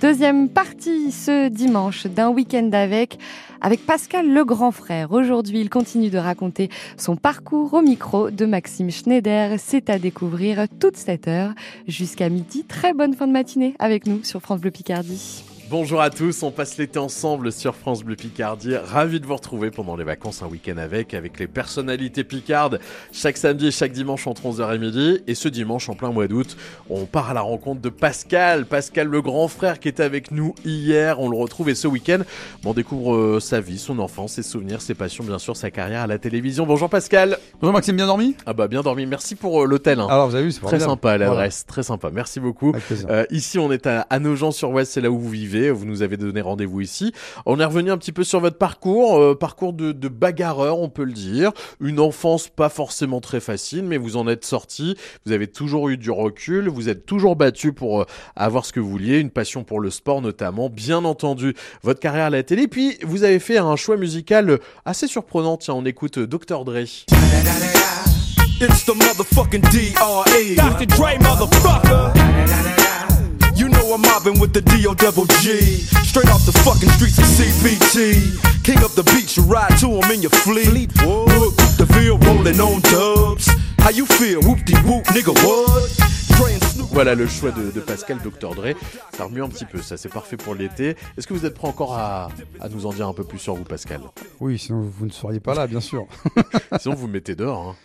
Deuxième partie ce dimanche d'un week-end avec, avec Pascal le grand frère. Aujourd'hui, il continue de raconter son parcours au micro de Maxime Schneider. C'est à découvrir toute cette heure jusqu'à midi. Très bonne fin de matinée avec nous sur France Bleu Picardie. Bonjour à tous, on passe l'été ensemble sur France Bleu Picardie. Ravi de vous retrouver pendant les vacances, un week-end avec, avec les personnalités picardes. Chaque samedi et chaque dimanche entre 11h et midi. Et ce dimanche, en plein mois d'août, on part à la rencontre de Pascal. Pascal, le grand frère qui était avec nous hier. On le retrouve et ce week-end, on découvre euh, sa vie, son enfance, ses souvenirs, ses passions, bien sûr, sa carrière à la télévision. Bonjour Pascal. Bonjour Maxime, bien dormi? Ah bah bien dormi. Merci pour euh, l'hôtel. hein. Alors vous avez vu, c'est Très formidable. sympa Voilà. l'adresse, très sympa. Merci beaucoup. Euh, ici, on est à, à Nogent-sur-Ouest, c'est là où vous vivez. Vous nous avez donné rendez-vous ici. On est revenu un petit peu sur votre parcours, euh, parcours de, bagarreur, on peut le dire. Une enfance pas forcément très facile, mais vous en êtes sorti. Vous avez toujours eu du recul. Vous êtes toujours battu pour euh, avoir ce que vous vouliez, une passion pour le sport notamment. Bien entendu, votre carrière à la télé. Puis, vous avez fait un choix musical assez surprenant. Tiens, on écoute euh, Dr. Dre. It's the motherfucking DRE. Dr. Dre, motherfucker. I'm mobbing with the DO double G. Straight off the fucking streets of. King of the beach, you ride to him in your fleet. Look, the feel rolling on dubs. How you feel? Whoop de whoop, nigga, what? Voilà le choix de, de Pascal Dr. Dre. Ça remue un petit peu, ça c'est parfait pour l'été. Est-ce que vous êtes prêt encore à, à nous en dire un peu plus sur vous, Pascal? Oui, sinon vous ne seriez pas là, bien sûr. Sinon vous me mettez dehors. hein.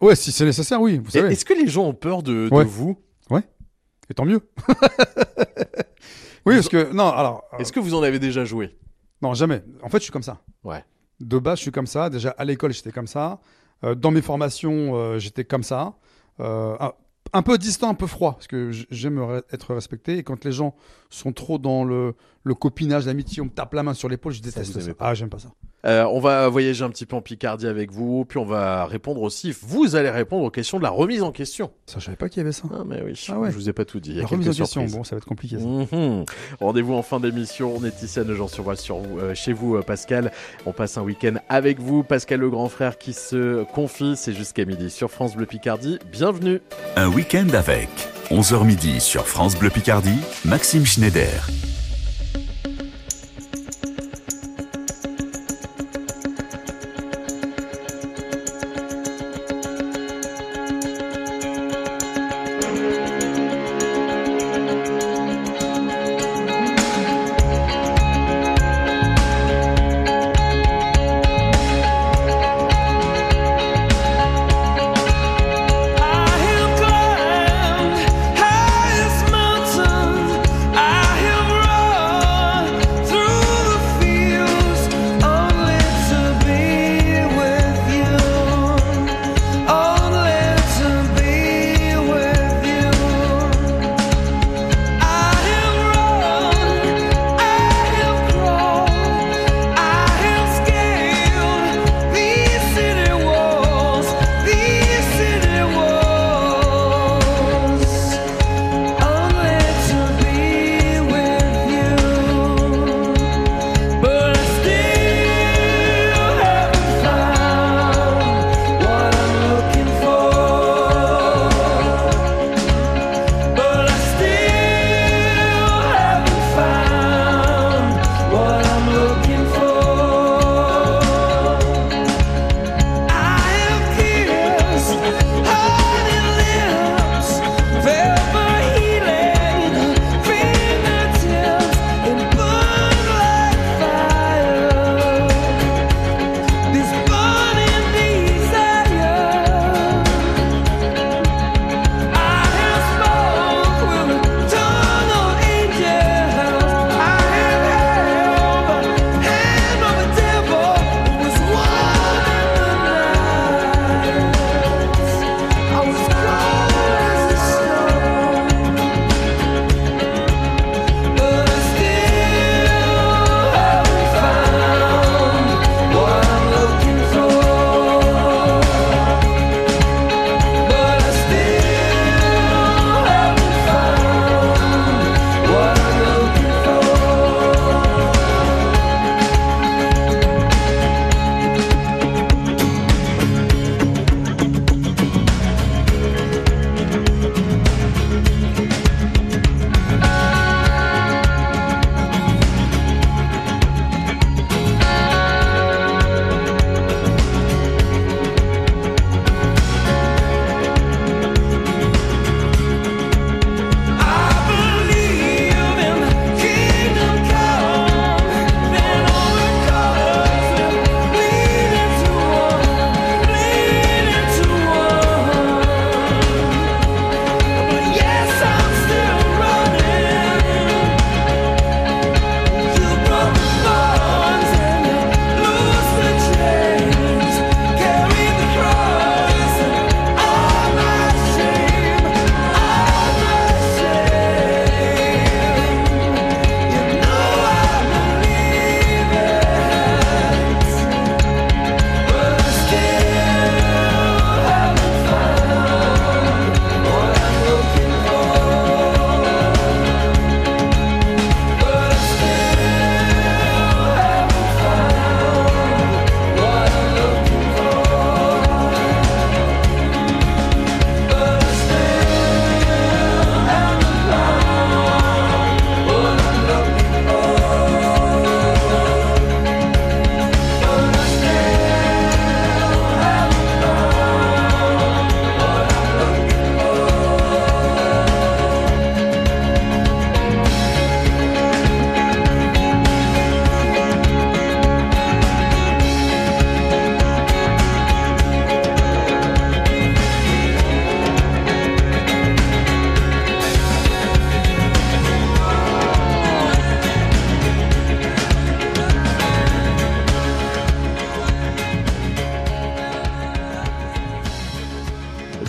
Ouais, si c'est nécessaire, oui, vous savez. Est-ce que les gens ont peur de, de Ouais. vous? Et tant mieux. oui, parce que non, alors euh, Est-ce que vous en avez déjà joué? Non, jamais. En fait, je suis comme ça. Ouais. De base, je suis comme ça. Déjà à l'école, j'étais comme ça. Euh, dans mes formations, euh, j'étais comme ça. Euh, un, un peu distant, un peu froid, parce que j'aime re- être respecté. Et quand les gens sont trop dans le, le copinage, l'amitié, on me tape la main sur l'épaule, je déteste ça. Ah, j'aime pas ça. Euh, On va voyager un petit peu en Picardie avec vous, puis on va répondre aussi. Vous allez répondre aux questions de la remise en question. Ça, je savais pas qu'il y avait ça. Ah mais oui, Ah ouais. je vous ai pas tout dit. Il y a La remise en question, surprises. bon, ça va être compliqué. Mhm. Rendez-vous en fin d'émission. On est ici à Nogent-sur-Oise sur vous, euh, chez vous, euh, Pascal. On passe un week-end avec vous. Pascal le grand frère qui se confie. C'est jusqu'à midi sur France Bleu Picardie. Bienvenue. Un week-end avec 11h midi sur France Bleu Picardie, Maxime Schneider. I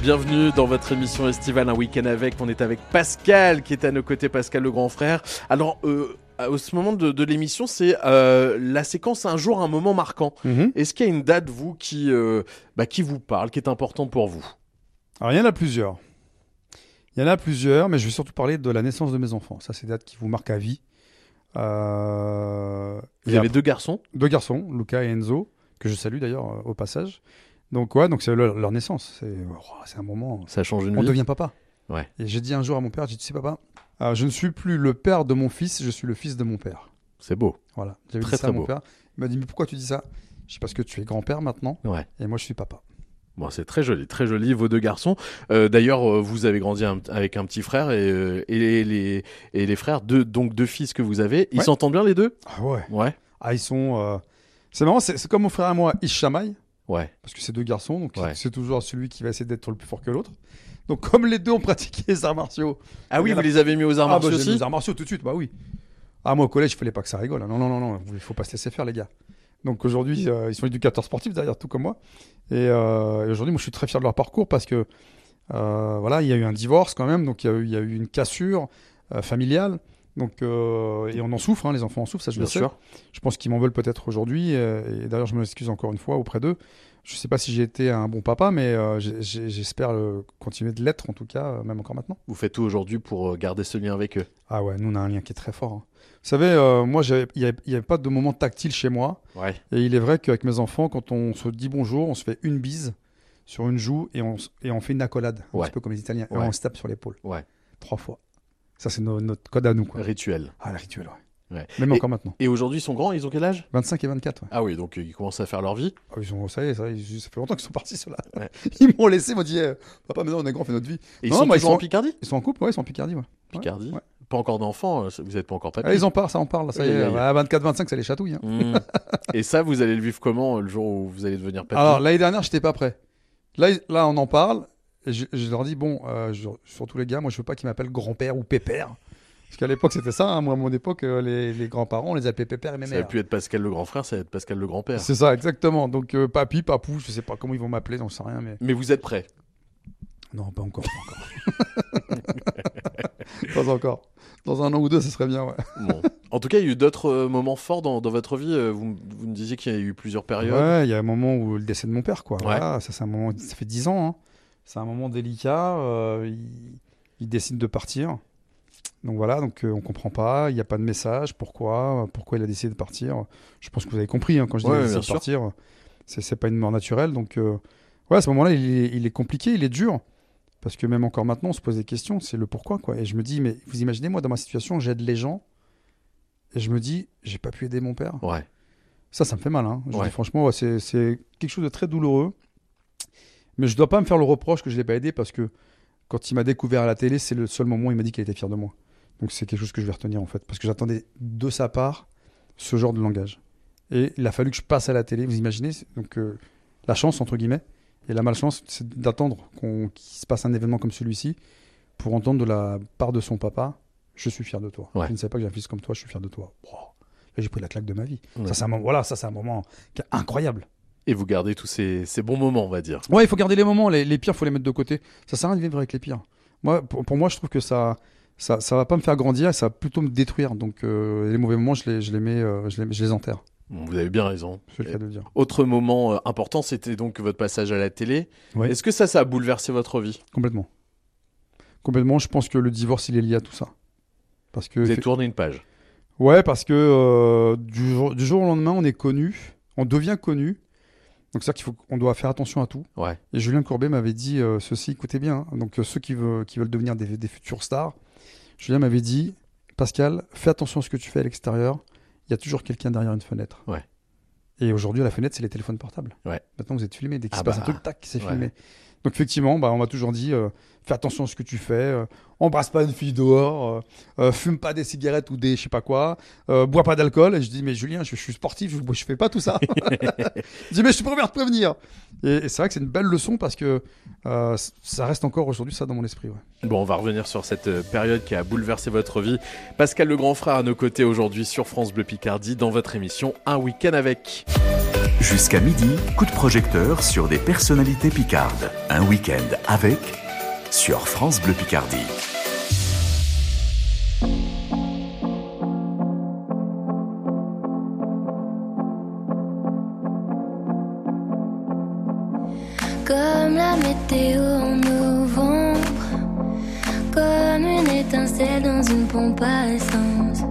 Bienvenue dans votre émission estivale Un week-end avec. On est avec Pascal qui est à nos côtés, Pascal le grand frère. Alors, euh, à ce moment de, de l'émission, c'est euh, la séquence un jour, un moment marquant. Mhm. Est-ce qu'il y a une date, vous, qui, euh, bah, qui vous parle, qui est importante pour vous? Alors, il y en a plusieurs. Il y en a plusieurs, mais je vais surtout parler de la naissance de mes enfants. Ça, c'est des dates qui vous marquent à vie. Euh, Vous avez après- deux garçons? Deux garçons, Luca et Enzo, que je salue d'ailleurs au passage. Donc, ouais, donc c'est leur, leur naissance. C'est oh, un moment. Ça change une On vie devient papa. Ouais. Et j'ai dit un jour à mon père, j'ai dit, tu sais, papa, euh, je ne suis plus le père de mon fils, je suis le fils de mon père. C'est beau. Voilà. J'avais Très, dit ça très à mon beau. père. Il m'a dit, mais pourquoi tu dis ça? Je dis, parce que tu es grand-père maintenant, Ouais. et moi, je suis papa. Bon, c'est très joli, très joli, vos deux garçons. Euh, D'ailleurs, euh, vous avez grandi un- avec un petit frère et, euh, et les, et les frères, deux, donc deux fils que vous avez. Ils Ouais. s'entendent bien les deux? Ah ouais. Ouais. Ah, ils sont. C'est marrant, c'est comme mon frère et moi, ils se chamaillent, Ouais. parce que c'est deux garçons, donc Ouais. c'est toujours celui qui va essayer d'être le plus fort que l'autre. Donc, comme les deux ont pratiqué les arts martiaux. Ah oui, vous les avez mis aux arts ah, martiaux bah, mis aussi les arts martiaux tout de suite, bah oui. Ah, moi, au collège, il fallait pas que ça rigole. hein. Non, non, non, non, il faut pas se laisser faire, les gars. Donc, aujourd'hui, euh, ils sont éducateurs sportifs, d'ailleurs, tout comme moi. Et, euh, et aujourd'hui, moi, je suis très fier de leur parcours parce que, euh, voilà, il y a eu un divorce quand même, donc il y a eu, il y a eu une cassure familiale. Donc, euh, et on en souffre, hein, les enfants en souffrent, ça je Bien le sais. sûr. Je pense qu'ils m'en veulent peut-être aujourd'hui. euh, et d'ailleurs, je m'excuse encore une fois auprès d'eux. Je sais pas si j'ai été un bon papa, mais euh, j'espère continuer de l'être, en tout cas, même encore maintenant. Vous faites tout aujourd'hui pour garder ce lien avec eux? Ah ouais, nous on a un lien qui est très fort. hein. Vous savez, moi, il n'y avait, pas de moment tactile chez moi. Ouais. Et il est vrai qu'avec mes enfants, quand on se dit bonjour, on se fait une bise sur une joue et on, et on fait une accolade, un petit peu comme les Italiens. Et on se tape sur l'épaule. Trois fois. Ça, c'est no- notre code à nous. Quoi. Rituel. Ah, le rituel, ouais. Ouais. Même Et- encore maintenant. Et aujourd'hui, ils sont grands, ils ont quel âge? 25 et 24. ouais. Ah oui, donc euh, ils commencent à faire leur vie. Ah, ils sont, ça y est, ça, y est, ça fait longtemps qu'ils sont partis, ceux-là. Ouais. Ils m'ont laissé, ils m'ont dit, eh, papa, maintenant on est grand, on fait notre vie. Et ils Non, sont moi, ils toujours en sont- Picardie? Ils sont en couple, ouais, ils sont en Picardie, ouais. Picardie? Ouais. Pas encore d'enfants, euh, vous n'êtes pas encore papy? Ah, ils en parlent, ça en parle, ça y Aïe, est. aïe, aïe. À 24-25, ça les chatouille. hein. Hmm. Et ça, vous allez le vivre comment euh, le jour où vous allez devenir papy? Alors l'année dernière, j'étais pas prêt. Là, là, on en parle. Et je, je leur dis bon, euh, je- surtout les gars, moi je veux pas qu'ils m'appellent grand-père ou pépère. Parce qu'à l'époque c'était ça. hein. Moi à mon époque, euh, les, les grands-parents, on les appelait pépère et Ça mémère. va plus être Pascal le grand frère, ça va être Pascal le grand-père. C'est ça, exactement. Donc euh, papy, papou, je sais pas comment ils vont m'appeler, j'en sais rien, mais Mais vous êtes prêts? Non, pas encore, pas encore. pas encore. Dans un an ou deux, ça serait bien. Ouais. Bon. En tout cas, il y a eu d'autres euh, moments forts dans, dans votre vie. Vous, vous me disiez qu'il y a eu plusieurs périodes. Ouais, il y a un moment où le décès de mon père, quoi. Ouais. Voilà, ça c'est un moment, ça fait 10 ans. hein. C'est un moment délicat. euh, il, il décide de partir. Donc voilà, donc euh, on comprend pas. Il n'y a pas de message. Pourquoi Pourquoi il a décidé de partir Je pense que vous avez compris hein, quand je dis Ouais, de partir. C'est pas une mort naturelle. Donc euh, ouais, à ce moment-là, il est, il est compliqué, il est dur. Parce que même encore maintenant, on se pose des questions. C'est le pourquoi, quoi. Et je me dis, mais vous imaginez, moi, dans ma situation, j'aide les gens. Et je me dis, j'ai pas pu aider mon père. Ouais. Ça, ça me fait mal. Hein. Je Ouais. dis franchement, c'est quelque chose de très douloureux. Mais je dois pas me faire le reproche que je l'ai pas aidé parce que quand il m'a découvert à la télé, c'est le seul moment où il m'a dit qu'il était fier de moi. Donc c'est quelque chose que je vais retenir en fait. Parce que j'attendais de sa part ce genre de langage. Et il a fallu que je passe à la télé. Vous imaginez Donc euh, la chance, entre guillemets, et la malchance, c'est d'attendre qu'il se passe un événement comme celui-ci pour entendre de la part de son papa Je suis fier de toi. Ouais. Je ne savais pas que j'ai un fils comme toi, je suis fier de toi. Wow. Là, j'ai pris la claque de ma vie. Ouais. Ça, c'est un moment, voilà, ça, c'est un moment incroyable. Et vous gardez tous ces, ces bons moments, on va dire. Ouais, il faut garder les moments. Les, les pires, faut les mettre de côté. Ça sert à rien de vivre avec les pires. Moi, pour, pour moi, je trouve que ça, ça, ça va pas me faire grandir, ça va plutôt me détruire. Donc, euh, les mauvais moments, je les, je les mets, euh, je les, je les enterre. Bon, vous avez bien raison. C'est le cas de le dire. Autre moment euh, important, c'était donc votre passage à la télé. Ouais. Est-ce que ça, ça a bouleversé votre vie? Complètement. Complètement. Je pense que le divorce, il est lié à tout ça. Parce que Vous avez tourné une page. Ouais, parce que du, jour, du jour au lendemain, on est connu, on devient connu. Donc c'est-à-dire qu'il faut qu'on doit faire attention à tout. Ouais. Et Julien Courbet m'avait dit euh, ceci, écoutez bien, hein. donc euh, ceux qui, veulent, qui veulent devenir des, des futurs stars, Julien m'avait dit, Pascal, fais attention à ce que tu fais à l'extérieur, il y a toujours quelqu'un derrière une fenêtre. Ouais. Et aujourd'hui, la fenêtre, c'est les téléphones portables. Ouais. Maintenant, vous êtes filmé, dès qu'il Ah se passe bah, un truc, tac, c'est filmé. Donc effectivement, bah, on m'a toujours dit, euh, fais attention à ce que tu fais, euh, embrasse pas une fille dehors, euh, fume pas des cigarettes ou des je sais pas quoi, bois pas d'alcool. Et je dis, mais Julien, je, je suis sportif, je, je fais pas tout ça. je dis, mais je suis préfère te prévenir. Et, et c'est vrai que c'est une belle leçon parce que ça reste encore aujourd'hui ça dans mon esprit. Ouais. Bon, on va revenir sur cette période qui a bouleversé votre vie. Pascal le grand frère à nos côtés aujourd'hui sur France Bleu Picardie dans votre émission Un week-end avec. Jusqu'à midi, coup de projecteur sur des personnalités picardes. Un week-end avec sur France Bleu Picardie. Comme la météo en novembre, comme une étincelle dans une pompe à essence,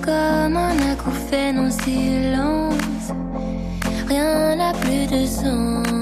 comme un acouphène en silence, rien n'a plus de sens.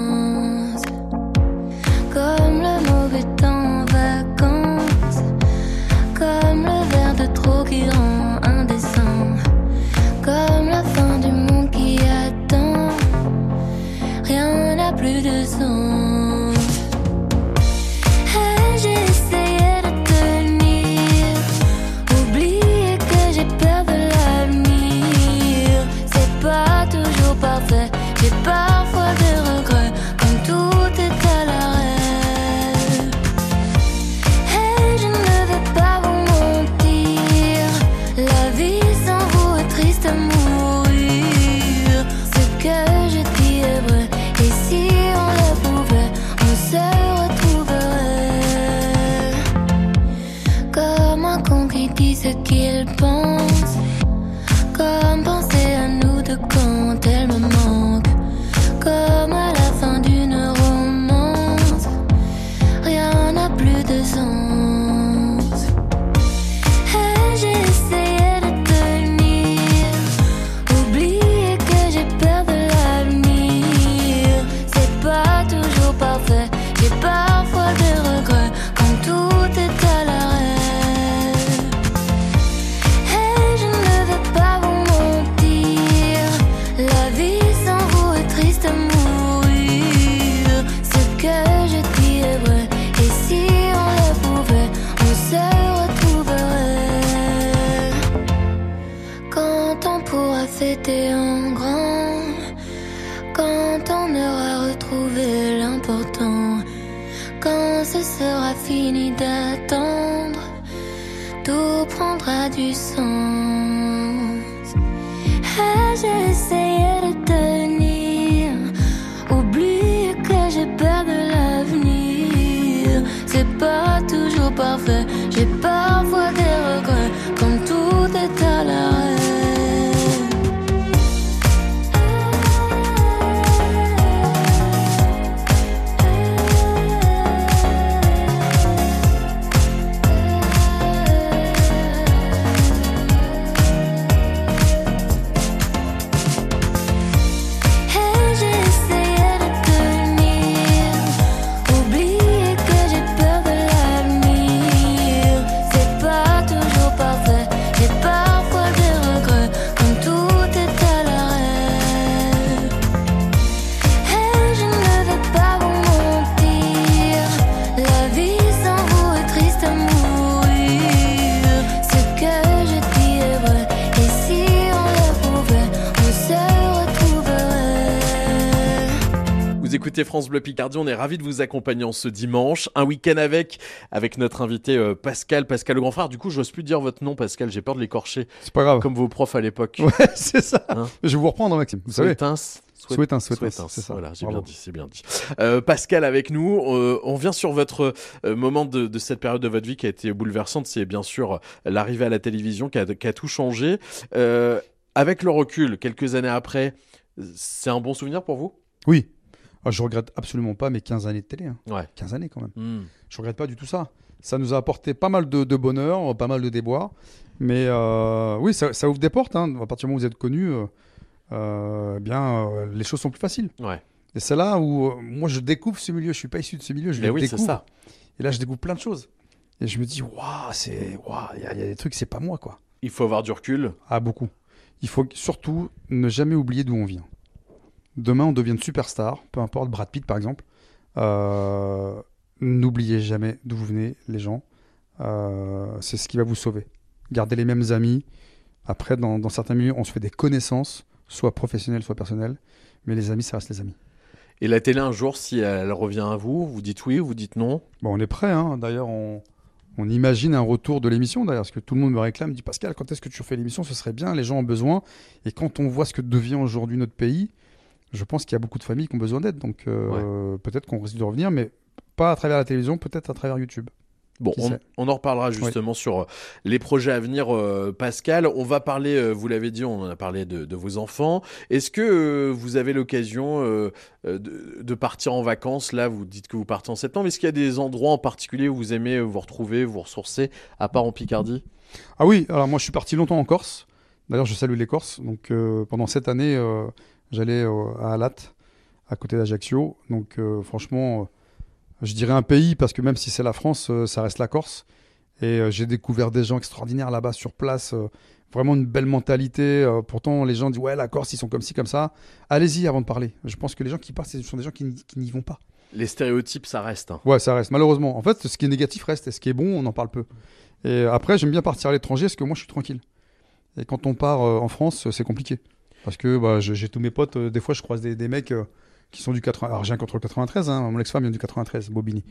France Bleu Picardie, on est ravis de vous accompagner en ce dimanche. Un week-end avec, avec notre invité euh, Pascal, Pascal le grand frère. Du coup, j'ose plus dire votre nom, Pascal, j'ai peur de l'écorcher, C'est pas grave. comme vos profs à l'époque. Ouais, c'est ça. Hein Je vais vous reprendre, Maxime. Vous savez. Souhaitins. Souhait- Souhaitins, Souhaitins, Souhaitins, c'est ça. Voilà, j'ai bien dit, c'est bien dit. Euh, Pascal avec nous, euh, on vient sur votre euh, moment de, de cette période de votre vie qui a été bouleversante. C'est bien sûr l'arrivée à la télévision qui a, qui a tout changé. Avec le recul, quelques années après, c'est un bon souvenir pour vous? Oui. Ah, je regrette absolument pas mes 15 années de télé. hein. Ouais. 15 années quand même. Hmm. Je regrette pas du tout ça. Ça nous a apporté pas mal de, de bonheur, pas mal de déboires. Mais euh, oui, ça, ça ouvre des portes. hein. À partir du moment où vous êtes connu, euh, euh, eh bien, euh, les choses sont plus faciles. Ouais. Et c'est là où euh, moi je découvre ce milieu. Je suis pas issu de ce milieu, je Mais le oui, découvre. ça. Et là, je découvre plein de choses. Et je me dis, waouh, c'est, waouh, il y, y a des trucs, c'est pas moi, quoi. Il faut avoir du recul. Ah, beaucoup. Il faut surtout ne jamais oublier d'où on vient. Demain, on devient une superstar, peu importe, Brad Pitt par exemple. Euh, N'oubliez jamais d'où vous venez, les gens. Euh, c'est ce qui va vous sauver. Gardez les mêmes amis. Après, dans, dans certains milieux, on se fait des connaissances, soit professionnelles, soit personnelles. Mais les amis, ça reste les amis. Et la télé, un jour, si elle revient à vous, vous dites oui, vous dites non? Bon, on est prêt. Hein. D'ailleurs, on, on imagine un retour de l'émission. D'ailleurs, parce que tout le monde me réclame, dit Pascal, quand est-ce que tu refais l'émission? Ce serait bien. Les gens ont besoin. Et quand on voit ce que devient aujourd'hui notre pays, je pense qu'il y a beaucoup de familles qui ont besoin d'aide. Donc euh, peut-être qu'on risque de revenir, mais pas à travers la télévision, peut-être à travers YouTube. Bon, on, en reparlera justement sur euh, les projets à venir, euh, Pascal. On va parler, euh, vous l'avez dit, on en a parlé de, de vos enfants. Est-ce que euh, vous avez l'occasion de, de partir en vacances? Là, vous dites que vous partez en septembre. Est-ce qu'il y a des endroits en particulier où vous aimez vous retrouver, vous ressourcer, à part en Picardie? Ah oui, alors moi je suis parti longtemps en Corse. D'ailleurs, je salue les Corses. Donc pendant cette année, j'allais euh, à Alat, à côté d'Ajaccio. Donc euh, franchement, euh, je dirais un pays parce que même si c'est la France, ça reste la Corse. Et j'ai découvert des gens extraordinaires là-bas sur place. vraiment une belle mentalité. pourtant, les gens disent ouais, la Corse, ils sont comme ci, comme ça. Allez-y avant de parler. Je pense que les gens qui partent, ce sont des gens qui, n'y- vont pas. Les stéréotypes, ça reste. hein. Ouais, ça reste. Malheureusement. En fait, ce qui est négatif reste et ce qui est bon, on en parle peu. Et après, j'aime bien partir à l'étranger parce que moi, je suis tranquille. Et quand on part en France, c'est compliqué. Parce que bah, j'ai tous mes potes, euh, des fois, je croise des, des mecs euh, qui sont du 80. Alors, j'ai rien contre le 93, hein, mon ex-femme vient du 93, Bobigny.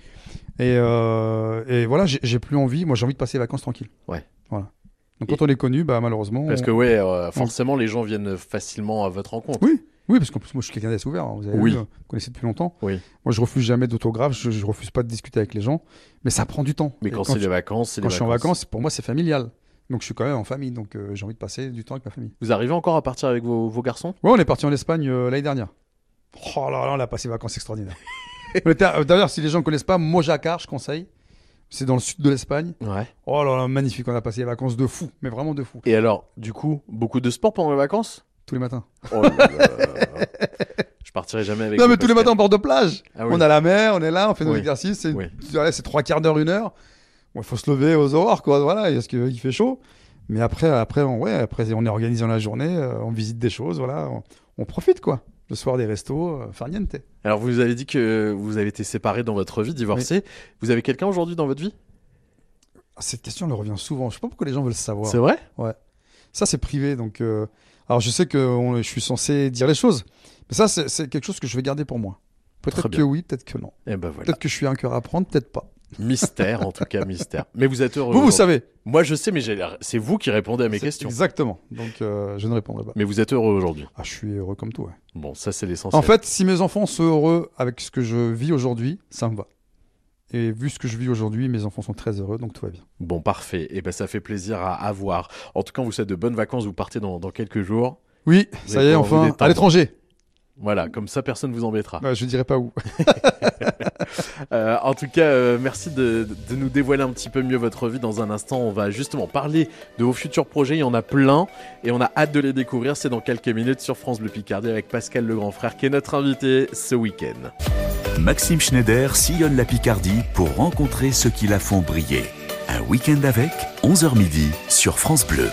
Et, euh, et voilà, j'ai plus envie. Moi, j'ai envie de passer les vacances tranquille. Ouais. Voilà. Donc, quand on est connu, bah, malheureusement. Parce que ouais, euh, forcément, les gens viennent facilement à votre rencontre. Oui. Oui, parce qu'en plus, moi, je suis quelqu'un d'assez ouvert. hein, Vous avez Oui. vu, vous connaissez depuis longtemps. Oui. Moi, je refuse jamais d'autographe. Je, je refuse pas de discuter avec les gens. Mais ça prend du temps. Mais quand, c'est les vacances, c'est les quand je suis en vacances, pour moi, c'est familial. Donc, je suis quand même en famille. Donc, euh, j'ai envie de passer du temps avec ma famille. Vous arrivez encore à partir avec vos, vos garçons? Ouais, on est parti en Espagne euh, l'année dernière. Oh là là, on a passé des vacances extraordinaires. On euh, D'ailleurs, si les gens ne connaissent pas, Mojacar, je conseille. C'est dans le sud de l'Espagne. Ouais. Oh là là, magnifique. On a passé des vacances de fou. Mais vraiment de fou. Et alors, du coup, beaucoup de sport pendant les vacances? Tous les matins. Oh là là. Je partirai jamais avec non, mais tous les matins, en bord de plage. Ah oui. On a la mer, on est là, on fait nos Oui. exercices. C'est Oui. ouais, c'est trois quarts d'heure, une heure. Il faut se lever aux aurores, quoi. Voilà, parce qu'il fait chaud. Mais après, après, on, ouais, après, on est organisé dans la journée, euh, on visite des choses, voilà. On, on profite, quoi. Le soir des restos, euh, farniente. Alors, vous avez dit que vous avez été séparés dans votre vie, divorcés. Vous avez quelqu'un aujourd'hui dans votre vie? Ah, Cette question, elle revient souvent. Je sais pas pourquoi les gens veulent le savoir. C'est vrai? Ça, c'est privé. Donc, euh, alors, je sais que on- je suis censé dire les choses. Mais ça, c'est quelque chose que je vais garder pour moi. Peut-être que oui, peut-être que non. Eh ben voilà. Peut-être que je suis un cœur à prendre, peut-être pas. Mystère, en tout cas, mystère. Mais vous êtes heureux. vous, vous savez. Moi, je sais, mais c'est vous qui répondez à mes questions. Exactement. Donc, euh, je ne répondrai pas. Mais vous êtes heureux aujourd'hui. Ah, je suis heureux comme tout, ouais. Bon, ça, c'est l'essentiel. En fait, si mes enfants sont heureux avec ce que je vis aujourd'hui, ça me va. Et vu ce que je vis aujourd'hui, mes enfants sont très heureux, donc tout va bien. Bon, parfait. Et ben, ça fait plaisir à, à voir. En tout cas, vous souhaite de bonnes vacances. Vous partez dans, dans quelques jours. Oui, Vous ça y est, enfin, à l'étranger. Voilà, comme ça, personne ne vous embêtera. Bah, je dirais pas où. Euh, en tout cas, euh, merci de, nous dévoiler un petit peu mieux votre vie. Dans un instant, on va justement parler de vos futurs projets. Il y en a plein et on a hâte de les découvrir. C'est dans quelques minutes sur France Bleu Picardie avec Pascal le grand frère qui est notre invité ce week-end. Maxime Schneider sillonne la Picardie pour rencontrer ceux qui la font briller. Un week-end avec, 11h midi, sur France Bleu.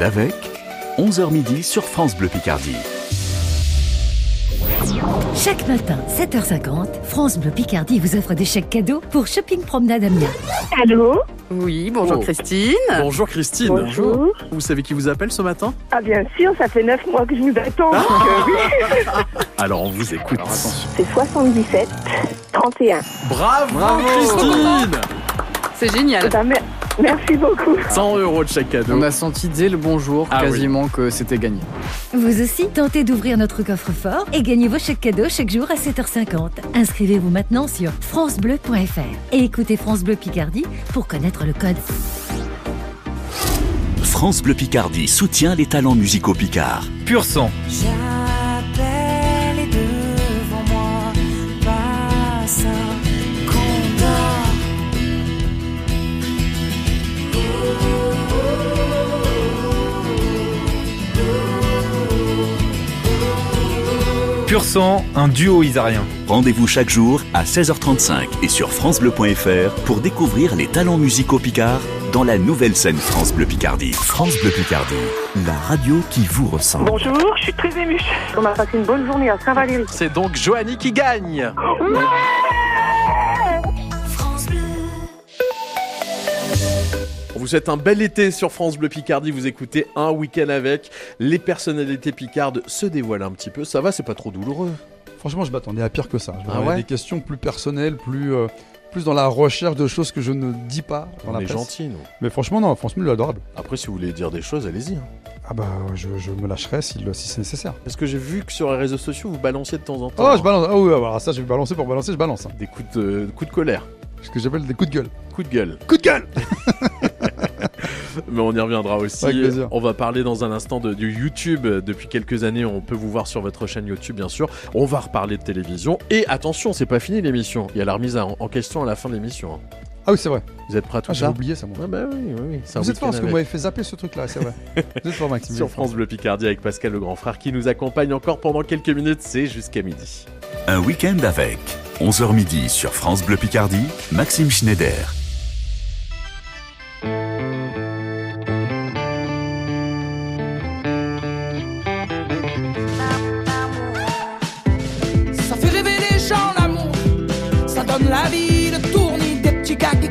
Avec 11h midi sur France Bleu Picardie. Chaque matin, 7h50, France Bleu Picardie vous offre des chèques cadeaux pour Shopping Promenade Amiens. Allô Oui, bonjour Oh. Christine. Bonjour Christine. Bonjour. Vous savez qui vous appelle ce matin? Ah bien sûr, ça fait 9 mois que je vous attends. donc, euh, oui. Alors on vous écoute. C'est 77 31. Bravo, Christine C'est génial. Eh ben, merci beaucoup. 100 euros de chaque cadeau. On a senti dès le bonjour Ah oui. quasiment que c'était gagné. Vous aussi, tentez d'ouvrir notre coffre-fort et gagnez vos chèques cadeaux chaque jour à 7h50. Inscrivez-vous maintenant sur francebleu.fr et écoutez France Bleu Picardie pour connaître le code. France Bleu Picardie soutient les talents musicaux picards. Pur sang. Pur sang, un duo isarien. Rendez-vous chaque jour à 16h35 et sur francebleu.fr pour découvrir les talents musicaux picards dans la nouvelle scène France Bleu Picardie. France Bleu Picardie, la radio qui vous ressemble. Bonjour, je suis très émue. On a passé une bonne journée à Saint-Valéry. C'est donc Joanie qui gagne. Vous souhaite un bel été sur France Bleu Picardie. Vous écoutez un week-end avec. Les personnalités picardes se dévoilent un petit peu. Ça va, c'est pas trop douloureux. Franchement, je m'attendais à pire que ça. Ah ouais des questions plus personnelles, plus, euh, plus dans la recherche de choses que je ne dis pas dans On la est presse. gentil, nous. Mais franchement, non, France Bleu est adorable. Après, si vous voulez dire des choses, allez-y. hein. Ah bah, je, je me lâcherai si, si c'est nécessaire. Parce que j'ai vu que sur les réseaux sociaux, vous balanciez de temps en temps. Oh, je balance. Ah oui, alors ça, je vais balancer pour balancer, je balance. hein. Des coups de, coups de colère. Ce que j'appelle des coups de gueule. Coup de gueule. Coup de gueule Mais on y reviendra aussi. On va parler dans un instant de, du YouTube. Depuis quelques années, on peut vous voir sur votre chaîne YouTube, bien sûr. On va reparler de télévision. Et attention, c'est pas fini l'émission. Il y a la remise en, en question à la fin de l'émission. hein. Ah oui, c'est vrai. Vous êtes prêts à tout Ah, ça J'avais oublié ça, moi. Ah bah oui, oui, oui. c'est un Vous êtes fort parce que vous m'avez fait zapper ce truc-là, c'est vrai. vous êtes fort, Maxime. Sur France Bleu Picardie avec Pascal le grand frère qui nous accompagne encore pendant quelques minutes, c'est jusqu'à midi. Un week-end avec 11h midi sur France Bleu Picardie, Maxime Schneider. Ça fait rêver les gens l'amour, ça donne la vie, le tournis des petits gars qui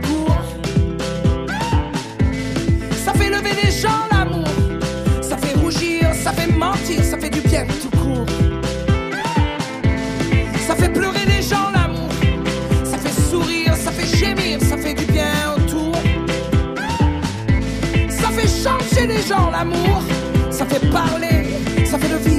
gens l'amour, ça fait parler, ça fait le vide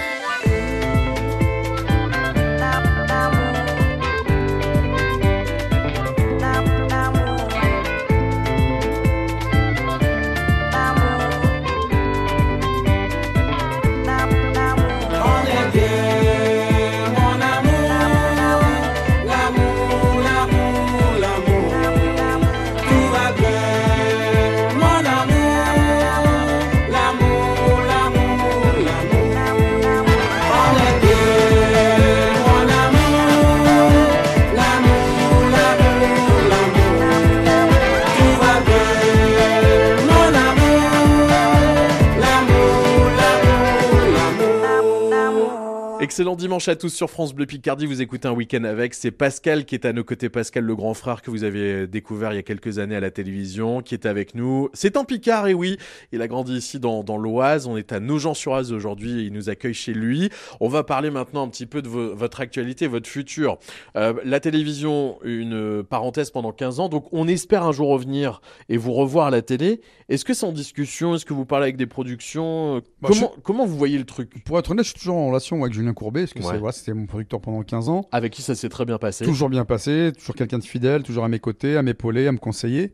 Excellent dimanche à tous sur France Bleu Picardie. Vous écoutez un week-end avec. C'est Pascal qui est à nos côtés. Pascal, le grand frère que vous avez découvert il y a quelques années à la télévision, qui est avec nous. C'est un Picard, et oui. Il a grandi ici dans, dans l'Oise. On est à Nogent-sur-Oise aujourd'hui et il nous accueille chez lui. On va parler maintenant un petit peu de vo- votre actualité, votre futur. Euh, la télévision, une parenthèse pendant 15 ans. Donc, on espère un jour revenir et vous revoir à la télé. Est-ce que c'est en discussion? Est-ce que vous parlez avec des productions? Bah, comment, comment vous voyez le truc? Pour être honnête, je suis toujours en relation avec Julien Courbet, parce que Ouais. c'est- voilà, c'était mon producteur pendant 15 ans. Avec qui ça s'est très bien passé Toujours bien passé, toujours quelqu'un de fidèle, toujours à mes côtés, à m'épauler, à me conseiller.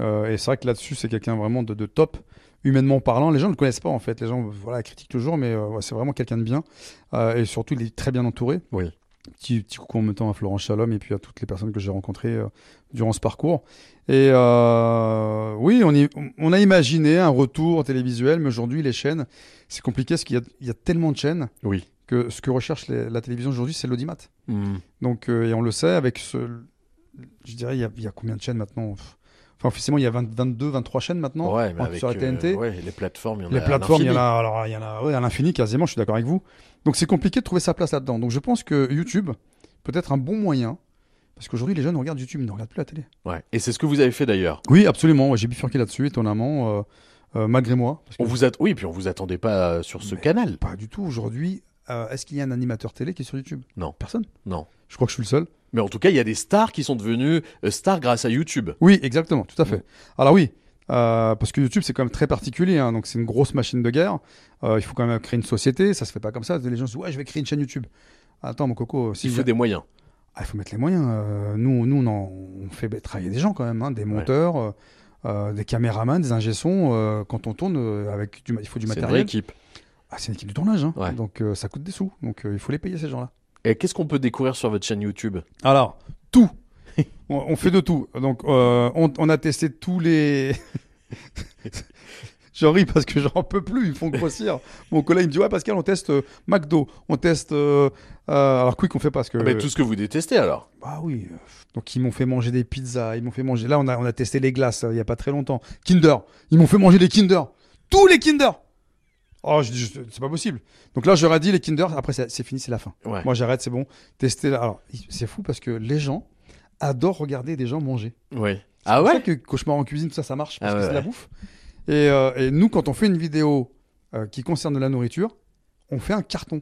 Euh, et c'est vrai que là-dessus, c'est quelqu'un vraiment de, de top, humainement parlant. Les gens ne le connaissent pas en fait. Les gens voilà, critiquent toujours, mais euh, ouais, c'est vraiment quelqu'un de bien. Euh, et surtout, il est très bien entouré. Oui. Petit, petit coucou en même temps à Florent Chalom et puis à toutes les personnes que j'ai rencontrées durant ce parcours. Et oui, on, y- on a imaginé un retour télévisuel, mais aujourd'hui, les chaînes, c'est compliqué parce qu'il y a, il y a tellement de chaînes Oui. Que ce que recherche les- la télévision aujourd'hui, c'est l'audimat. Hmm. Donc, euh, et on le sait, avec ce. Je dirais, il y a, il y a combien de chaînes maintenant? Enfin, officiellement, il y a 20 22, 23 chaînes maintenant Ouais, mais en- avec sur la euh, TNT. ouais, les plateformes, il y en Les a. à plateformes, il y en a, alors, il y en a ouais, à l'infini quasiment, je suis d'accord avec vous. Donc c'est compliqué de trouver sa place là-dedans. Donc je pense que YouTube peut être un bon moyen, parce qu'aujourd'hui les jeunes regardent YouTube, ils ne regardent plus la télé. Ouais. Et c'est ce que vous avez fait d'ailleurs. Oui, absolument, j'ai bifurqué là-dessus, étonnamment, euh, euh, malgré moi. Parce que On vous att- Oui, puis on vous attendait pas euh, sur ce canal. Pas du tout, aujourd'hui, euh, est-ce qu'il y a un animateur télé qui est sur YouTube? Non. Personne? Non. Je crois que je suis le seul. Mais en tout cas, il y a des stars qui sont devenues euh, stars grâce à YouTube. Oui, exactement, tout à fait. Alors oui, euh, parce que YouTube c'est quand même très particulier, hein, donc c'est une grosse machine de guerre. Euh, il faut quand même créer une société, ça se fait pas comme ça. Les gens se disent ouais, je vais créer une chaîne YouTube. Attends, mon coco, si Il faut des moyens. Ah, il faut mettre les moyens. euh, nous, nous, on, fait travailler des gens quand même, hein, des monteurs, des caméramans, des euh, quand on tourne avec du, il faut du C'est une matériel. vraie équipe. Ah, c'est une équipe de tournage, hein, Ouais. donc euh, ça coûte des sous. Donc euh, il faut les payer ces gens-là. Et qu'est-ce qu'on peut découvrir sur votre chaîne YouTube? Alors, tout. on, on fait de tout. Donc, euh, on, on a testé tous les. J'en ris parce que j'en peux plus, ils me font grossir. Mon collègue me dit Ouais, Pascal, on teste euh, McDo, on teste. euh, euh, alors, Quick, on fait pas parce que. Ah bah, Tout ce que vous détestez alors. Bah oui. Donc, ils m'ont fait manger des pizzas, ils m'ont fait manger. Là, on a, on a testé les glaces euh, il y a pas très longtemps. Kinder, ils m'ont fait manger des Kinder. Tous les Kinder Oh, je dis, c'est pas possible. Donc là, j'aurais dit les Kinder, après, c'est c'est fini, c'est la fin. Ouais. Moi, j'arrête, c'est bon. Tester. là. Alors, c'est fou parce que les gens adorent regarder des gens manger. Oui. C'est Ah pour ça ouais? que Cauchemar en cuisine, tout ça, ça marche parce Ah que ouais, c'est de la ouais. bouffe. Et, euh, et nous, quand on fait une vidéo euh, qui concerne de la nourriture, on fait un carton.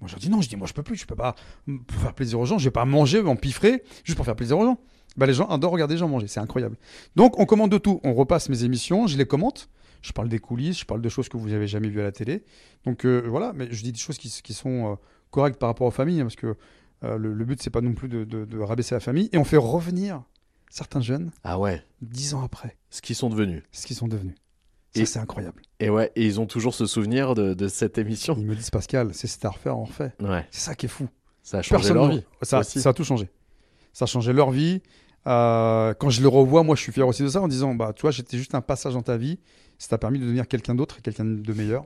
Moi, je dis non, je dis moi, je peux plus, je peux pas, m- pour faire plaisir aux gens, je vais pas manger, en piffrer, juste pour faire plaisir aux gens. Bah, les gens adorent regarder les gens manger, c'est incroyable. Donc, on commande de tout. On repasse mes émissions, je les commente. Je parle des coulisses, je parle de choses que vous avez jamais vues à la télé. Donc euh, voilà, mais je dis des choses qui, sont euh, correctes par rapport aux familles, hein, parce que euh, le, le but c'est pas non plus de, de- de rabaisser la famille. Et on fait revenir certains jeunes Ah ouais. dix ans après Ce qu'ils sont devenus. ce qu'ils sont devenus. Ça, Et- c'est incroyable. Et ouais, et ils ont toujours ce souvenir de, de cette émission. Ils me disent, Pascal, c'est refaire, on refait. Ouais. C'est ça qui est fou. Ça a changé Personne leur vie. Ça, a tout changé. Ça a changé leur vie. Euh, quand je le revois, moi, je suis fier aussi de ça en disant, bah, tu vois, j'étais juste un passage dans ta vie. Ça t'a permis de devenir quelqu'un d'autre et quelqu'un de meilleur.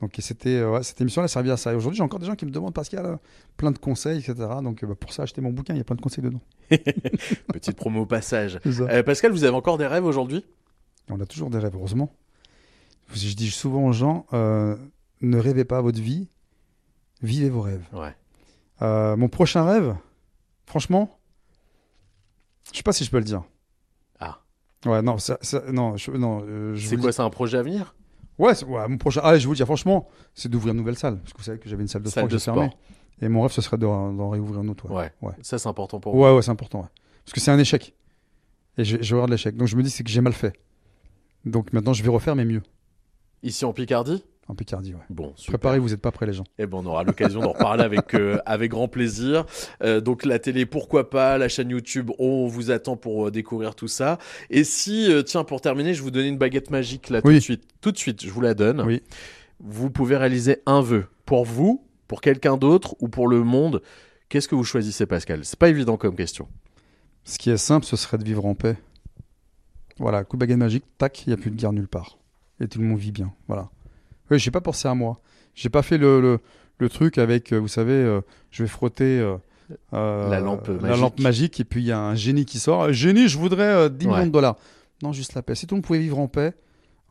Donc, c'était, euh, ouais, cette émission, elle a servi à ça. Et aujourd'hui, j'ai encore des gens qui me demandent, Pascal, euh, plein de conseils, etc. Donc, euh, bah, pour ça, acheter mon bouquin, il y a plein de conseils dedans. Petite promo au passage. Euh, Pascal, vous avez encore des rêves aujourd'hui? On a toujours des rêves, heureusement. Je dis souvent aux gens, euh, ne rêvez pas votre vie, vivez vos rêves. Ouais. Euh, mon prochain rêve, franchement, je sais pas si je peux le dire. Ah. Ouais, non, ça, ça- non, je, non, euh, je C'est quoi, dis- c'est un projet à venir? Ouais, mon prochain. Allez, je vais vous le dire, franchement, c'est d'ouvrir une nouvelle salle. Parce que vous savez que j'avais une salle de Salle sport que j'ai fermée. Et mon rêve, ce serait d'en réouvrir une autre. Ouais. Ouais. Ça, c'est important pour vous. Ouais, ouais, c'est important. ouais. Parce que c'est un échec. Et j'ai j'ai horreur de l'échec. Donc je me dis, c'est que j'ai mal fait. Donc maintenant, je vais refaire, mais mieux. Ici en Picardie? En Picardie, ouais. Bon, super. Préparez, vous n'êtes pas prêts, les gens. Eh ben, on aura l'occasion d'en reparler avec, euh, avec grand plaisir. Euh, donc, la télé, pourquoi pas La chaîne YouTube, on vous attend pour euh, découvrir tout ça. Et si, tiens, pour terminer, je vous donnais une baguette magique là tout Oui. de suite. Tout de suite, je vous la donne. Oui. Vous pouvez réaliser un vœu pour vous, pour quelqu'un d'autre ou pour le monde. Qu'est-ce que vous choisissez, Pascal? C'est pas évident comme question. Ce qui est simple, ce serait de vivre en paix. Voilà, coup de baguette magique, tac, il n'y a plus de guerre nulle part. Et tout le monde vit bien. Voilà. Oui, j'ai pas pensé à moi. J'ai pas fait le, le, le truc avec, euh, vous savez, euh, je vais frotter euh, La lampe la magique. lampe magique et puis il y a un génie qui sort. Génie, je voudrais euh, 10 Ouais. millions de dollars. Non, juste la paix. Si tout le monde pouvait vivre en paix,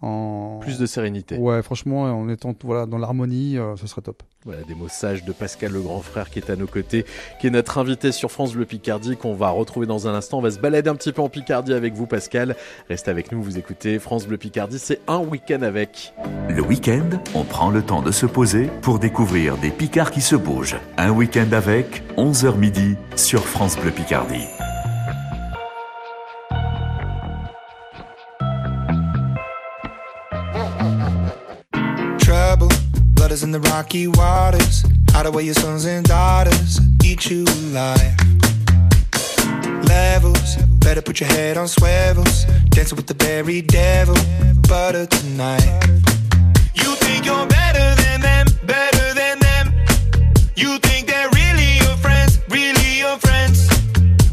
en Plus de sérénité. ouais, franchement, en étant voilà dans l'harmonie, euh, ce serait top. Voilà, des mots sages de Pascal le grand frère qui est à nos côtés, qui est notre invité sur France Bleu Picardie, qu'on va retrouver dans un instant. On va se balader un petit peu en Picardie avec vous, Pascal. Restez avec nous, vous écoutez France Bleu Picardie, c'est un week-end avec. Le week-end, on prend le temps de se poser pour découvrir des Picards qui se bougent. Un week-end avec 11h midi sur France Bleu Picardie. Blood in the rocky waters. Hide away your sons and daughters, eat you alive. Levels, better put your head on swivels. Dancing with the very devil, butter tonight. You think you're better than them, better than them. You think they're really your friends, really your friends.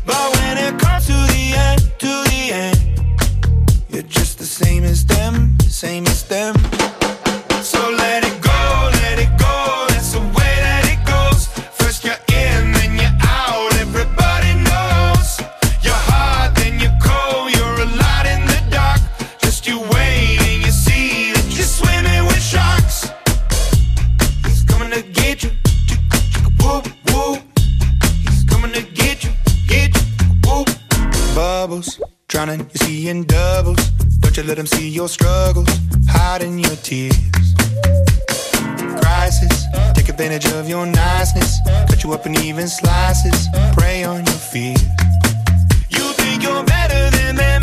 But when it comes to the end, to the end, you're just the same as them, same as them. Let them see your struggles, hiding your tears crisis. Take advantage of your niceness. Cut you up in even slices. Prey on your fears. You think you're better than them,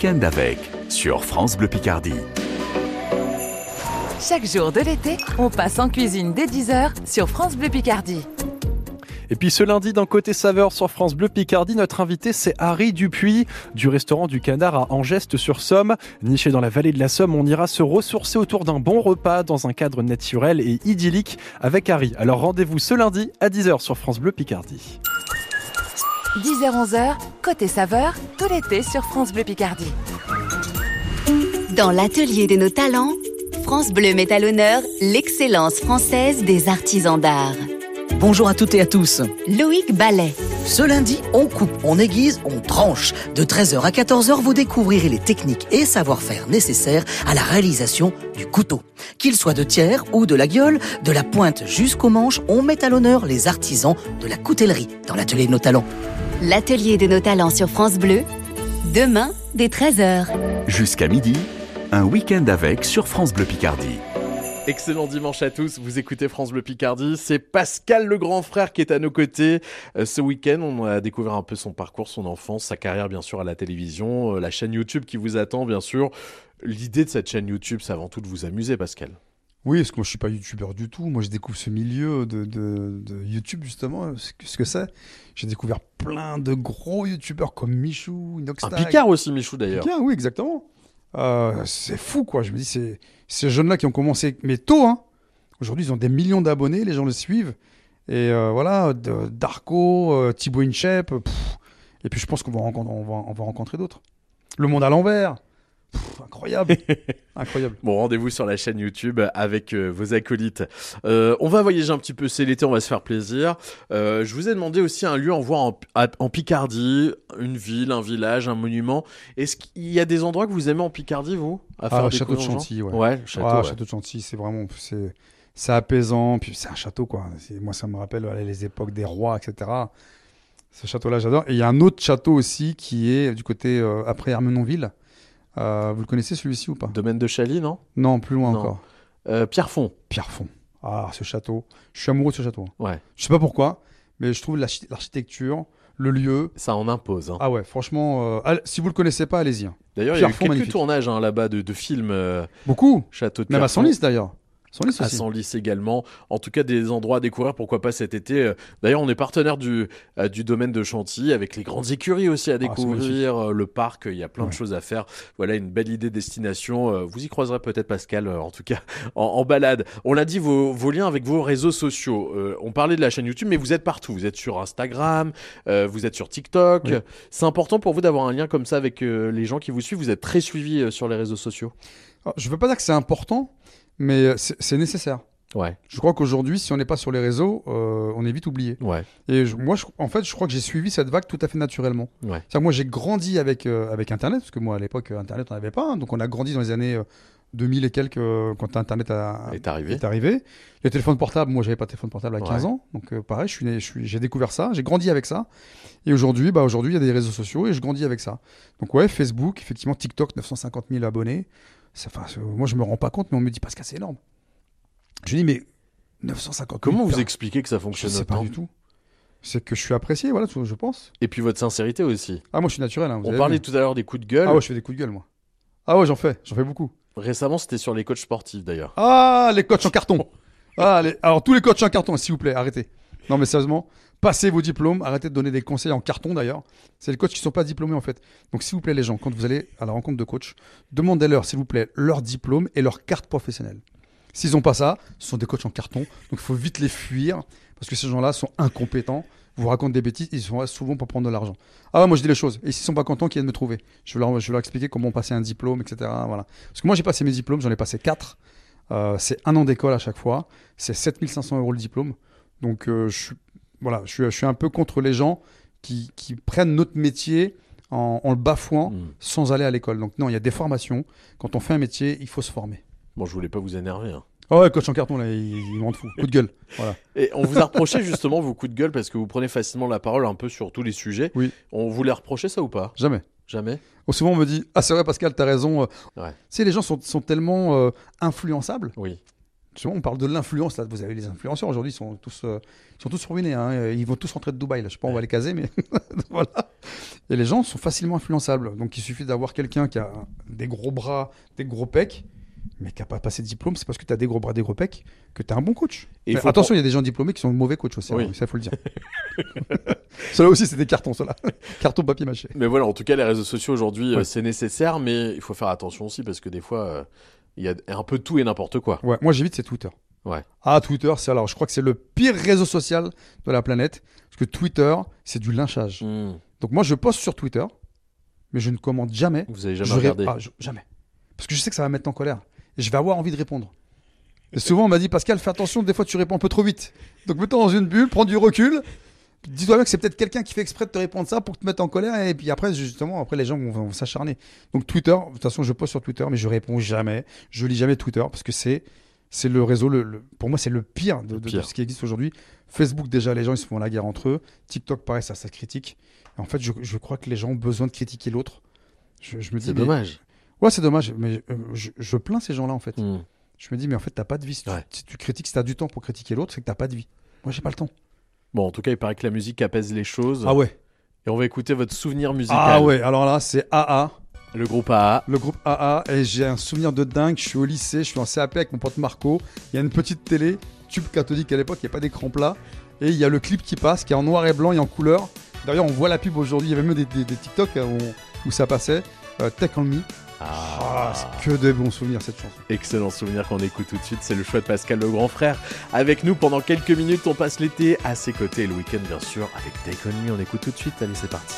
Week-end avec sur France Bleu Picardie. Chaque jour de l'été, on passe en cuisine dès 10h sur France Bleu Picardie. Et puis ce lundi, dans Côté Saveur sur France Bleu Picardie, notre invité c'est Harry Dupuis du restaurant du Canard à Angeste-sur-Somme. Niché dans la vallée de la Somme, on ira se ressourcer autour d'un bon repas dans un cadre naturel et idyllique avec Harry. Alors rendez-vous ce lundi à 10h sur France Bleu Picardie. 10h-11h, côté saveur, tout l'été sur France Bleu Picardie. Dans l'atelier de nos talents, France Bleu met à l'honneur l'excellence française des artisans d'art. Bonjour à toutes et à tous. Loïc Ballet. Ce lundi, on coupe, on aiguise, on tranche. De 13h à 14h, vous découvrirez les techniques et savoir-faire nécessaires à la réalisation du couteau. Qu'il soit de tiers ou de la gueule, de la pointe jusqu'au manche, on met à l'honneur les artisans de la coutellerie dans l'atelier de nos talents. L'atelier de nos talents sur France Bleu. Demain, dès 13h. Jusqu'à midi, un week-end avec sur France Bleu Picardie. Excellent dimanche à tous, vous écoutez France Bleu Picardie, c'est Pascal le grand frère qui est à nos côtés. Euh, ce week-end, on a découvert un peu son parcours, son enfance, sa carrière bien sûr à la télévision, euh, la chaîne YouTube qui vous attend bien sûr. L'idée de cette chaîne YouTube, c'est avant tout de vous amuser Pascal. Oui, parce que moi je suis pas youtubeur du tout. Moi je découvre ce milieu de, de- de YouTube justement, ce que ce que c'est. J'ai découvert plein de gros youtubeurs comme Michou, Un Inoxtag. Picard aussi Michou d'ailleurs. Picard, oui, exactement. Euh, c'est fou quoi. Je me dis, c'est ces jeunes-là qui ont commencé, mais tôt, hein. Aujourd'hui, ils ont des millions d'abonnés, les gens le suivent. Et euh, voilà, de- Darko, euh, Thibaut Inchep. Et puis je pense qu'on va rencontrer d'autres. Le monde à l'envers. Pff, incroyable. incroyable. Bon, rendez-vous sur la chaîne YouTube avec euh, vos acolytes. Euh, on va voyager un petit peu, c'est l'été, on va se faire plaisir. Euh, je vous ai demandé aussi un lieu en voir en, Picardie, une ville, un village, un monument. Est-ce qu'il y a des endroits que vous aimez en Picardie, vous à Ah, faire château de Chantilly, ouais. Ouais, château. Ah, ouais. château de Chantilly, c'est vraiment, c'est, c'est apaisant, puis c'est un château, quoi. C'est- moi, ça me rappelle allez, les époques des rois, etc. Ce château-là, j'adore. Et il y a un autre château aussi qui est du côté après Armenonville. Euh, vous le connaissez celui-ci ou pas? Domaine de Chaly, non? Non, plus loin Non. encore. Euh, Pierrefonds. Pierrefonds. Ah, ce château. Je suis amoureux de ce château. Ouais. Je sais pas pourquoi, mais je trouve l'archi- l'architecture, le lieu. Ça en impose. hein. Ah ouais, franchement, euh, allez- si vous le connaissez pas, allez-y. hein. D'ailleurs, il y a eu quelques magnifique. tournages hein, là-bas de, de films. euh, Beaucoup. Château de Même à. Senlis d'ailleurs. Senlis à. Senlis également. En tout cas, des endroits à découvrir, pourquoi pas cet été. Euh, D'ailleurs, on est partenaire du, euh, du domaine de Chantilly, avec les grandes écuries aussi à Ah, découvrir, euh, le parc, il y a plein de choses à faire. Voilà, une belle idée de destination. Vous y croiserez peut-être Pascal, en tout cas, en, en balade. On l'a dit, vos, vos liens avec vos réseaux sociaux. Euh, on parlait de la chaîne YouTube, mais vous êtes partout. Vous êtes sur Instagram, euh, vous êtes sur TikTok. Oui. C'est important pour vous d'avoir un lien comme ça avec euh, les gens qui vous suivent. Vous êtes très suivi sur les réseaux sociaux. Alors, je veux pas dire que c'est important, mais euh, c'est nécessaire. Ouais. Je crois qu'aujourd'hui, si on n'est pas sur les réseaux, euh, on est vite oublié. Ouais. Et je- moi, je- en fait, je crois que j'ai suivi cette vague tout à fait naturellement. Ouais. C'est-à-dire que moi, j'ai grandi avec, euh, avec Internet, parce que moi, à l'époque, Internet, on n'avait pas. hein. donc, on a grandi dans les années euh, 2000 et quelques, quand Internet a- Est arrivé. est arrivé. Les téléphones portables, moi, j'avais pas de téléphone portable à 15 Ouais. ans. Donc, pareil, je suis né- je suis- j'ai découvert ça, j'ai grandi avec ça. Et aujourd'hui, bah, aujourd'hui, il y a des réseaux sociaux et je grandis avec ça. Donc, ouais, Facebook, effectivement, TikTok, 950 000 abonnés. Enfin, moi, je me rends pas compte, mais on me dit, Pascal, c'est énorme. Je dis, mais 950 000 Comment vous expliquez que ça Je fonctionne sais pas du tout. C'est que je suis apprécié, voilà, je pense. Et puis votre sincérité aussi. Ah, moi, je suis naturel. hein, On parlait vu. tout à l'heure des coups de gueule. Ah ouais, je fais des coups de gueule, moi. Ah ouais, j'en fais, j'en fais beaucoup. Récemment, c'était sur les coachs sportifs d'ailleurs. Ah, les coachs en carton. Ah, les- Alors, tous les coachs en carton, s'il vous plaît, arrêtez. Non, mais sérieusement, passez vos diplômes, arrêtez de donner des conseils en carton d'ailleurs. C'est les coachs qui sont pas diplômés en fait. Donc s'il vous plaît les gens, quand vous allez à la rencontre de coach, demandez-leur s'il vous plaît leur diplôme et leur carte professionnelle. S'ils n'ont pas ça, ce sont des coachs en carton, donc il faut vite les fuir parce que ces gens-là sont incompétents, vous racontent des bêtises, ils sont souvent pour prendre de l'argent. Ah ouais, moi je dis les choses. Et s'ils sont pas contents, qu'ils viennent me trouver. Je vais leur, expliquer comment passer un diplôme, etc. Voilà. Parce que moi j'ai passé mes diplômes, j'en ai passé 4. c'est un an d'école à chaque fois. C'est 7500 euros le diplôme. Donc euh, je, suis- voilà, je, suis, je suis un peu contre les gens qui, qui prennent notre métier en, en le bafouant sans aller à l'école. Donc non, il y a des formations. Quand on fait un métier, il faut se former. Bon, je voulais pas vous énerver. hein. Oh ouais, coach en carton, là, il, il m'en fout. Coup de gueule. Voilà. Et on vous a reproché justement vos coups de gueule parce que vous prenez facilement la parole un peu sur tous les sujets. Oui. On vous l'a reproché ça ou pas? Jamais. Jamais? Oh, souvent on me dit Ah, c'est vrai, Pascal, t'as raison. euh, Ouais. Tu sais, les gens sont, sont tellement euh, influençables. Oui. On parle de l'influence. Là, vous avez les influenceurs aujourd'hui, ils sont tous, euh, ils sont tous ruinés. hein. Ils vont tous rentrer de Dubaï. Là. Je sais pas, on va les caser, mais voilà. Et les gens sont facilement influençables. Donc, il suffit d'avoir quelqu'un qui a des gros bras, des gros pecs, mais qui n'a pas passé de diplôme. C'est parce que tu as des gros bras, des gros pecs que tu es un bon coach. Et il Mais attention, il y a des gens diplômés qui sont mauvais coachs aussi. Oui. hein, ça, faut le dire. Cela aussi, c'est des cartons, cela. Carton papier mâché. Mais voilà, en tout cas, les réseaux sociaux aujourd'hui, euh, Ouais. c'est nécessaire, mais il faut faire attention aussi parce que des fois, euh, il y a un peu tout et n'importe quoi. Ouais, moi j'évite c'est Twitter. Ouais. Ah Twitter, c'est alors je crois que c'est le pire réseau social de la planète parce que Twitter, c'est du lynchage. Hmm. Donc moi je poste sur Twitter, mais je ne commente jamais. Vous avez jamais Je ré- regardé Ah, je- jamais. Parce que je sais que ça va me mettre en colère et je vais avoir envie de répondre. Et souvent on m'a dit Pascal, fais attention, des fois tu réponds un peu trop vite. Donc mets-toi dans une bulle, prends du recul. Dis-toi bien que c'est peut-être quelqu'un qui fait exprès de te répondre ça pour te mettre en colère et puis après justement après les gens vont, vont s'acharner. Donc Twitter, de toute façon je poste sur Twitter mais je réponds jamais, je lis jamais Twitter parce que c'est c'est le réseau le, le- pour moi c'est le pire de, de- ce qui existe aujourd'hui. Facebook déjà les gens ils se font la guerre entre eux, TikTok pareil ça ça critique. Et en fait je, je crois que les gens ont besoin de critiquer l'autre. Je, je me dis C'est mais- dommage. Ouais c'est dommage mais euh, je, je plains ces gens là en fait. Hmm. Je me dis mais en fait t'as pas de vie si tu, si tu critiques si t'as du temps pour critiquer l'autre c'est que t'as pas de vie. Moi j'ai pas le temps. Bon, en tout cas, il paraît que la musique apaise les choses. Ah ouais. Et on va écouter votre souvenir musical. Ah ouais, alors là, c'est AA. Le groupe AA. Le groupe AA. Et j'ai un souvenir de dingue. Je suis au lycée, je suis en CAP avec mon pote Marco. Il y a une petite télé, tube cathodique à l'époque, il n'y a pas d'écran plat. Et il y a le clip qui passe, qui est en noir et blanc et en couleur. D'ailleurs, on voit la pub aujourd'hui. Il y avait même des, des- des TikTok hein, où, où ça passait. Euh, Tech on Me. Ah, que de bons souvenirs cette chanson. Excellent souvenir qu'on écoute tout de suite, c'est le choix de Pascal le grand frère. Avec nous pendant quelques minutes, on passe l'été à ses côtés et le week-end bien sûr avec Take On Me. On écoute tout de suite, allez c'est parti.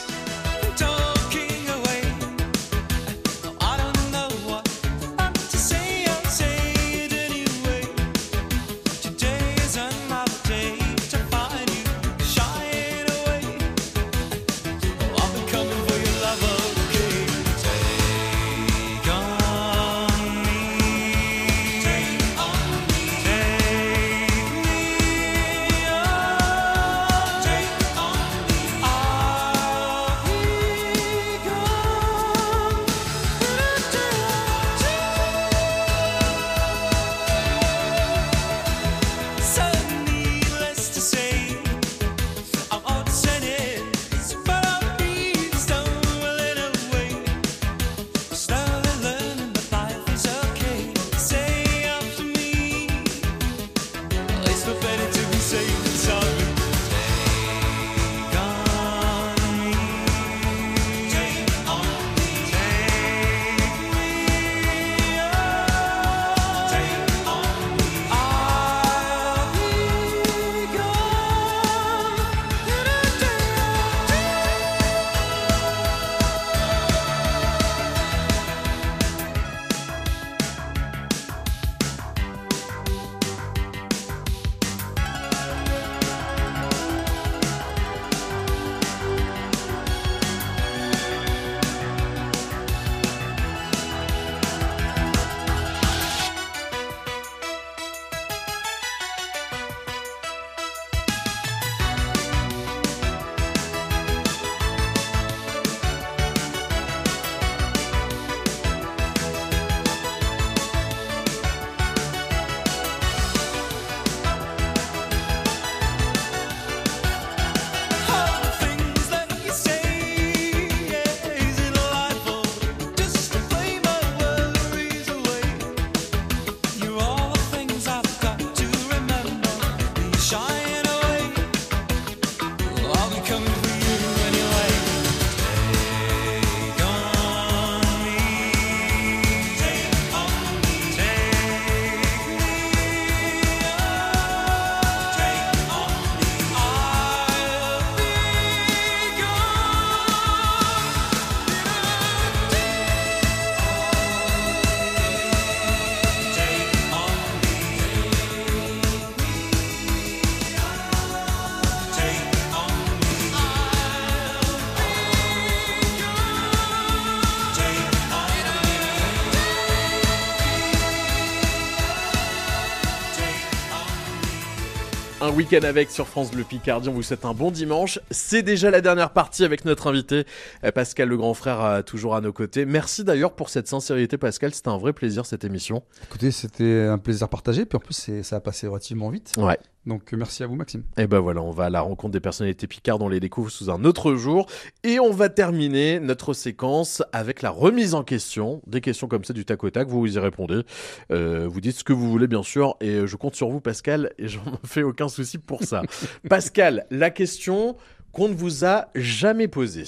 Week-end avec sur France Bleu Picardie, on vous souhaite un bon dimanche. C'est déjà la dernière partie avec notre invité, euh, Pascal le grand frère, euh, toujours à nos côtés. Merci d'ailleurs pour cette sincérité Pascal, c'était un vrai plaisir cette émission. Écoutez, c'était un plaisir partagé, puis en plus, ça a passé relativement vite. Ouais. Donc, euh, merci à vous, Maxime. Et ben voilà, on va à la rencontre des personnalités picardes, on les découvre sous un autre jour. Et on va terminer notre séquence avec la remise en question. Des questions comme ça du tac au tac, vous y répondez. Euh, vous dites ce que vous voulez, bien sûr. Et je compte sur vous, Pascal, et j'en fais aucun souci pour ça. Pascal, la question qu'on ne vous a jamais posée.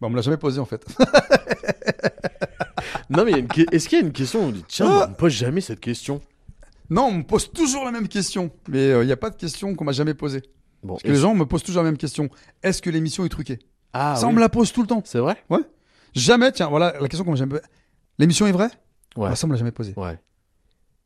Bah, on me l'a jamais posé en fait. Non, mais que- est-ce qu'il y a une question où on dit tiens, on ne pose jamais cette question? Non, on me pose toujours la même question, mais euh, il n'y a pas de question qu'on m'a jamais posée. Bon, Parce que les gens me posent toujours la même question. Est-ce que l'émission est truquée? Ah, Ça, oui. on me la pose tout le temps. C'est vrai? Ouais. Jamais, tiens, voilà la question qu'on m'a jamais L'émission est vraie? Ouais. Ah, Ça, on me l'a jamais posée. Ouais.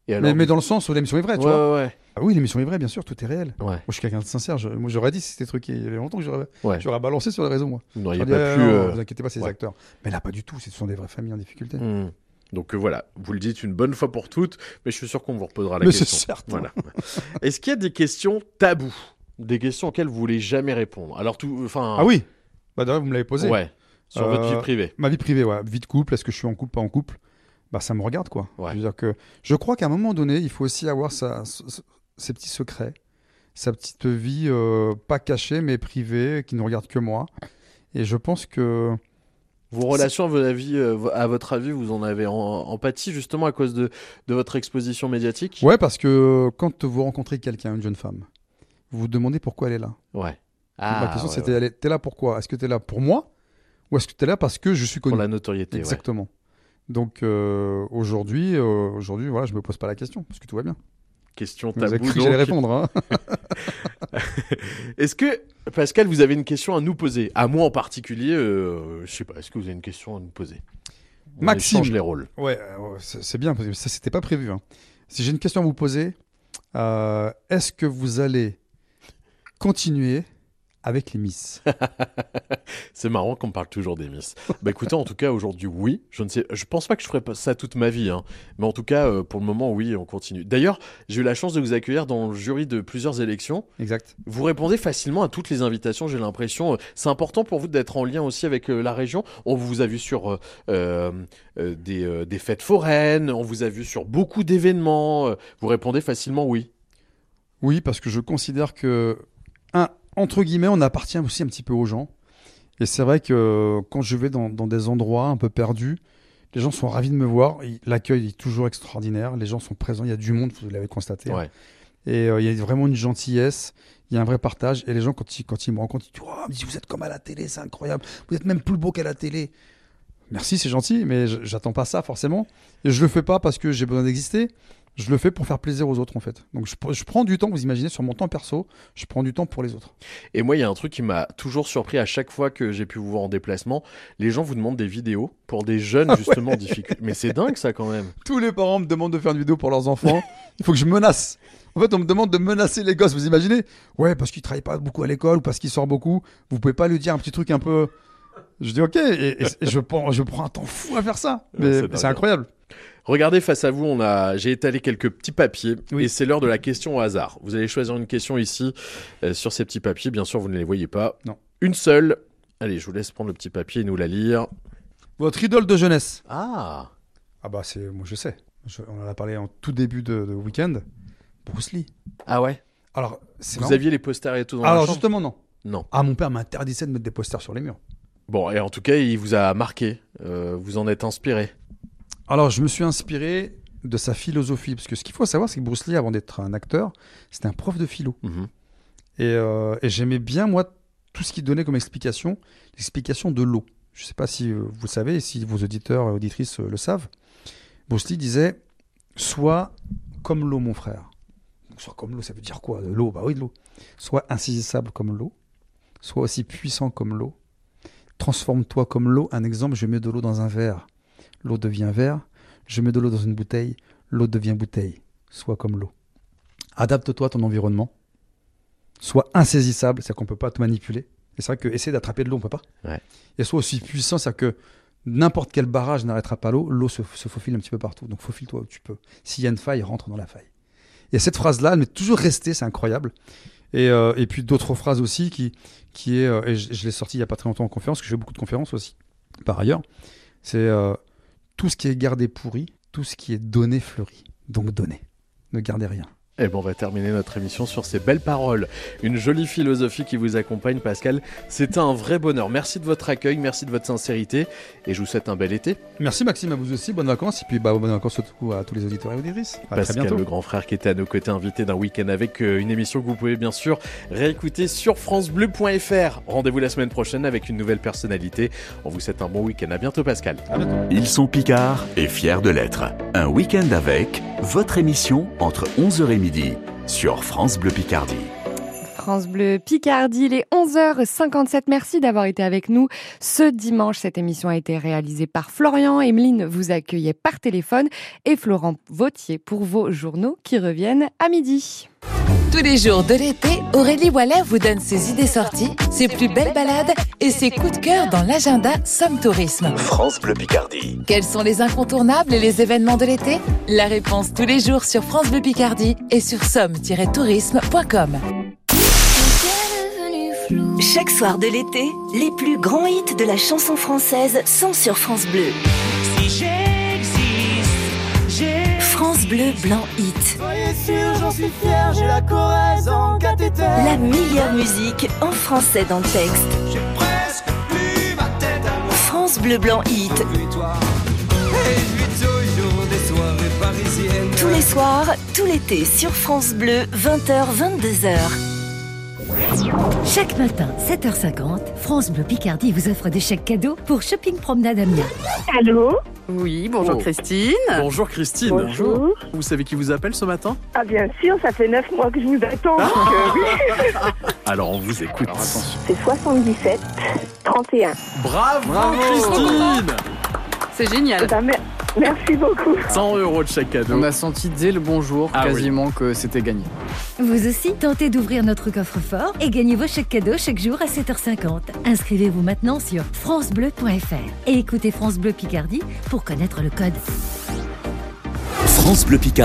Et mais, alors, mais dans le sens où l'émission est vraie, tu Ouais, vois. ouais, ouais. Ah oui, l'émission est vraie, bien sûr, tout est réel. Ouais. Moi, je suis quelqu'un de sincère. je- moi, j'aurais dit si c'était truqué. Il y a longtemps que j'aurais Ouais. j'aurais balancé sur les réseaux, moi. Vous n'auriez pas pu, non, euh, vous inquiétez pas, c'est des acteurs. Mais là, pas du tout. Ce sont des vraies familles en difficulté. Hmm. Donc euh, voilà, vous le dites une bonne fois pour toutes, mais je suis sûr qu'on vous reposera la Mais question. c'est certain. Voilà. Est-ce qu'il y a des questions tabous? Des questions auxquelles vous voulez jamais répondre? Alors tout, enfin. Ah oui Bah d'ailleurs, vous me l'avez posé. Ouais. Sur votre Euh, vie privée. Ma vie privée, ouais. Vie de couple, est-ce que je suis en couple, pas en couple? Bah ça me regarde, quoi. Ouais. Je veux dire que je crois qu'à un moment donné, il faut aussi avoir sa, sa- sa- ses petits secrets, sa petite vie euh, pas cachée, mais privée, qui ne regarde que moi. Et je pense que... Vos relations, à votre avis, euh, à votre avis, vous en avez en, empathie justement à cause de, de votre exposition médiatique? Ouais, parce que quand vous rencontrez quelqu'un, une jeune femme, vous vous demandez pourquoi elle est là. Ouais. Ma Ah, question ouais, c'était, ouais. t'es là pourquoi? Est-ce que t'es là pour moi Ou est-ce que t'es là parce que je suis connu? Pour la notoriété, ouais. Exactement. Donc euh, aujourd'hui, euh, aujourd'hui, voilà, je me pose pas la question parce que tout va bien. Question tabou. j'allais répondre, hein Est-ce que, Pascal, vous avez une question à nous poser? À moi en particulier, euh, je sais pas, est-ce que vous avez une question à nous poser? On Maxime. les rôles. Ouais, euh, c'est bien parce que ça c'était pas prévu. hein. Si j'ai une question à vous poser, euh, est-ce que vous allez continuer avec les Miss C'est marrant qu'on parle toujours des Miss. bah écoutez, en tout cas aujourd'hui oui. Je ne sais, je pense pas que je ferai ça toute ma vie, hein. mais en tout cas euh, pour le moment oui, on continue. D'ailleurs, j'ai eu la chance de vous accueillir dans le jury de plusieurs élections. Exact. Vous répondez facilement à toutes les invitations. J'ai l'impression. C'est important pour vous d'être en lien aussi avec euh, la région. On vous a vu sur euh, des, euh, des fêtes foraines. On vous a vu sur beaucoup d'événements. Vous répondez facilement oui. Oui, parce que je considère que, un, entre guillemets, on appartient aussi un petit peu aux gens. Et c'est vrai que quand je vais dans, dans des endroits un peu perdus, les gens sont ravis de me voir. L'accueil est toujours extraordinaire. Les gens sont présents. Il y a du monde, vous l'avez constaté. hein. Ouais. Et euh, il y a vraiment une gentillesse. Il y a un vrai partage. Et les gens, quand ils, quand ils me rencontrent, ils disent Oh, mais Vous êtes comme à la télé, c'est incroyable. Vous êtes même plus beau qu'à la télé. Merci, c'est gentil, mais je- j'attends pas ça forcément. Et je le fais pas parce que j'ai besoin d'exister. Je le fais pour faire plaisir aux autres en fait. Donc je, pr- je prends du temps, vous imaginez, sur mon temps perso, je prends du temps pour les autres. Et moi, il y a un truc qui m'a toujours surpris à chaque fois que j'ai pu vous voir en déplacement. Les gens vous demandent des vidéos pour des jeunes Ah justement ouais. difficulté. Mais c'est dingue ça quand même. Tous les parents me demandent de faire une vidéo pour leurs enfants. Il faut que je menace. En fait, on me demande de menacer les gosses, vous imaginez? Ouais, parce qu'ils travaillent pas beaucoup à l'école ou parce qu'ils sortent beaucoup. Vous pouvez pas lui dire un petit truc un peu. Je dis ok, et, et- et je, prends, je prends un temps fou à faire ça. Ouais, Mais c'est incroyable. Regardez face à vous, on a, j'ai étalé quelques petits papiers et c'est l'heure de la question au hasard. Vous allez choisir une question ici euh, sur ces petits papiers. Bien sûr, vous ne les voyez pas. Non. Une seule. Allez, je vous laisse prendre le petit papier et nous la lire. Votre idole de jeunesse Ah. Ah bah c'est, moi je sais. Je- on en a parlé en tout début de, de week-end. Bruce Lee. Ah ouais? Alors, c'est Vous marrant. aviez les posters et tout dans la Alors chambre? justement non. Non. Ah mon père m'interdisait de mettre des posters sur les murs. Bon, et en tout cas, il vous a marqué. Euh, vous en êtes inspiré. Alors, je me suis inspiré de sa philosophie, parce que ce qu'il faut savoir, c'est que Bruce Lee, avant d'être un acteur, c'était un prof de philo. Mhm. Et, euh, et j'aimais bien, moi, tout ce qu'il donnait comme explication, l'explication de l'eau. Je ne sais pas si vous savez, si vos auditeurs et auditrices euh, le savent. Bruce Lee disait Sois comme l'eau, mon frère. Donc, soit comme l'eau, ça veut dire quoi De l'eau, bah oui, de l'eau. Sois insaisissable comme l'eau. Sois aussi puissant comme l'eau. Transforme-toi comme l'eau. Un exemple, je mets de l'eau dans un verre. L'eau devient verre. Je mets de l'eau dans une bouteille. L'eau devient bouteille. Sois comme l'eau. Adapte-toi à ton environnement. Sois insaisissable, c'est-à-dire qu'on ne peut pas te manipuler. Et c'est vrai que essayer d'attraper de l'eau, on ne peut pas. Ouais. Et sois aussi puissant, c'est-à-dire que n'importe quel barrage n'arrêtera pas l'eau. L'eau se, se faufile un petit peu partout. Donc faufile-toi où tu peux. S'il y a une faille, rentre dans la faille. Et cette phrase-là, elle m'est toujours restée, c'est incroyable. Et, euh, et puis d'autres phrases aussi qui, qui est, euh, et je, je l'ai sorti il y a pas très longtemps en conférence, parce que je fais beaucoup de conférences aussi, par ailleurs. C'est euh, tout ce qui est gardé pourri, tout ce qui est donné fleuri. Donc donnez. Ne gardez rien. Et bon, on va terminer notre émission sur ces belles paroles. Une jolie philosophie qui vous accompagne, Pascal. C'était un vrai bonheur. Merci de votre accueil, merci de votre sincérité, et je vous souhaite un bel été. Merci Maxime, à vous aussi. Bonnes vacances. Et puis bah, bonnes vacances surtout à tous les auditeurs et auditrices. À très Pascal, bientôt. le grand frère qui était à nos côtés, invité d'un week-end avec euh, une émission que vous pouvez bien sûr réécouter sur francebleu.fr. Rendez-vous la semaine prochaine avec une nouvelle personnalité. On vous souhaite un bon week-end. À bientôt, Pascal. Ils sont Picards et fiers de l'être. Un week-end avec votre émission entre 11h et midi sur France Bleu Picardie. France Bleu Picardie, il est 11h57. Merci d'avoir été avec nous ce dimanche. Cette émission a été réalisée par Florian. Emeline vous accueillait par téléphone et Florent Vautier pour vos journaux qui reviennent à midi. Tous les jours de l'été, Aurélie Wallet vous donne ses idées sorties, ses plus belles balades et ses coups de cœur dans l'agenda Somme Tourisme. France Bleu Picardie. Quels sont les incontournables et les événements de l'été? La réponse tous les jours sur France Bleu Picardie et sur somme-tourisme.com. Chaque soir de l'été, les plus grands hits de la chanson française sont sur France Bleu. Si Bleu Blanc Hit. Soyez sûr, j'en suis fier, j'ai la Corrèze en cathéter. La meilleure musique en français dans le texte. J'ai presque plus ma tête à moi. France Bleu Blanc Hit. Tous les soirs, tout l'été sur France Bleu, 20h, 22h. Chaque matin, 7h50, France Bleu Picardie vous offre des chèques cadeaux pour Shopping Promenade Amiens. Allô Oui, bonjour Oh. Christine. Bonjour Christine. Bonjour. Vous savez qui vous appelle ce matin Ah bien sûr, ça fait 9 mois que je vous attends. donc, euh, oui. Alors on vous écoute. C'est 77 31. Bravo, Christine C'est génial. Mer- merci beaucoup. 100 euros de chaque cadeau. On a senti dès le bonjour Ah oui. quasiment que c'était gagné. Vous aussi, tentez d'ouvrir notre coffre-fort et gagnez vos chèques cadeaux chaque jour à 7h50. Inscrivez-vous maintenant sur francebleu.fr et écoutez France Bleu Picardie pour connaître le code. France Bleu Picardie.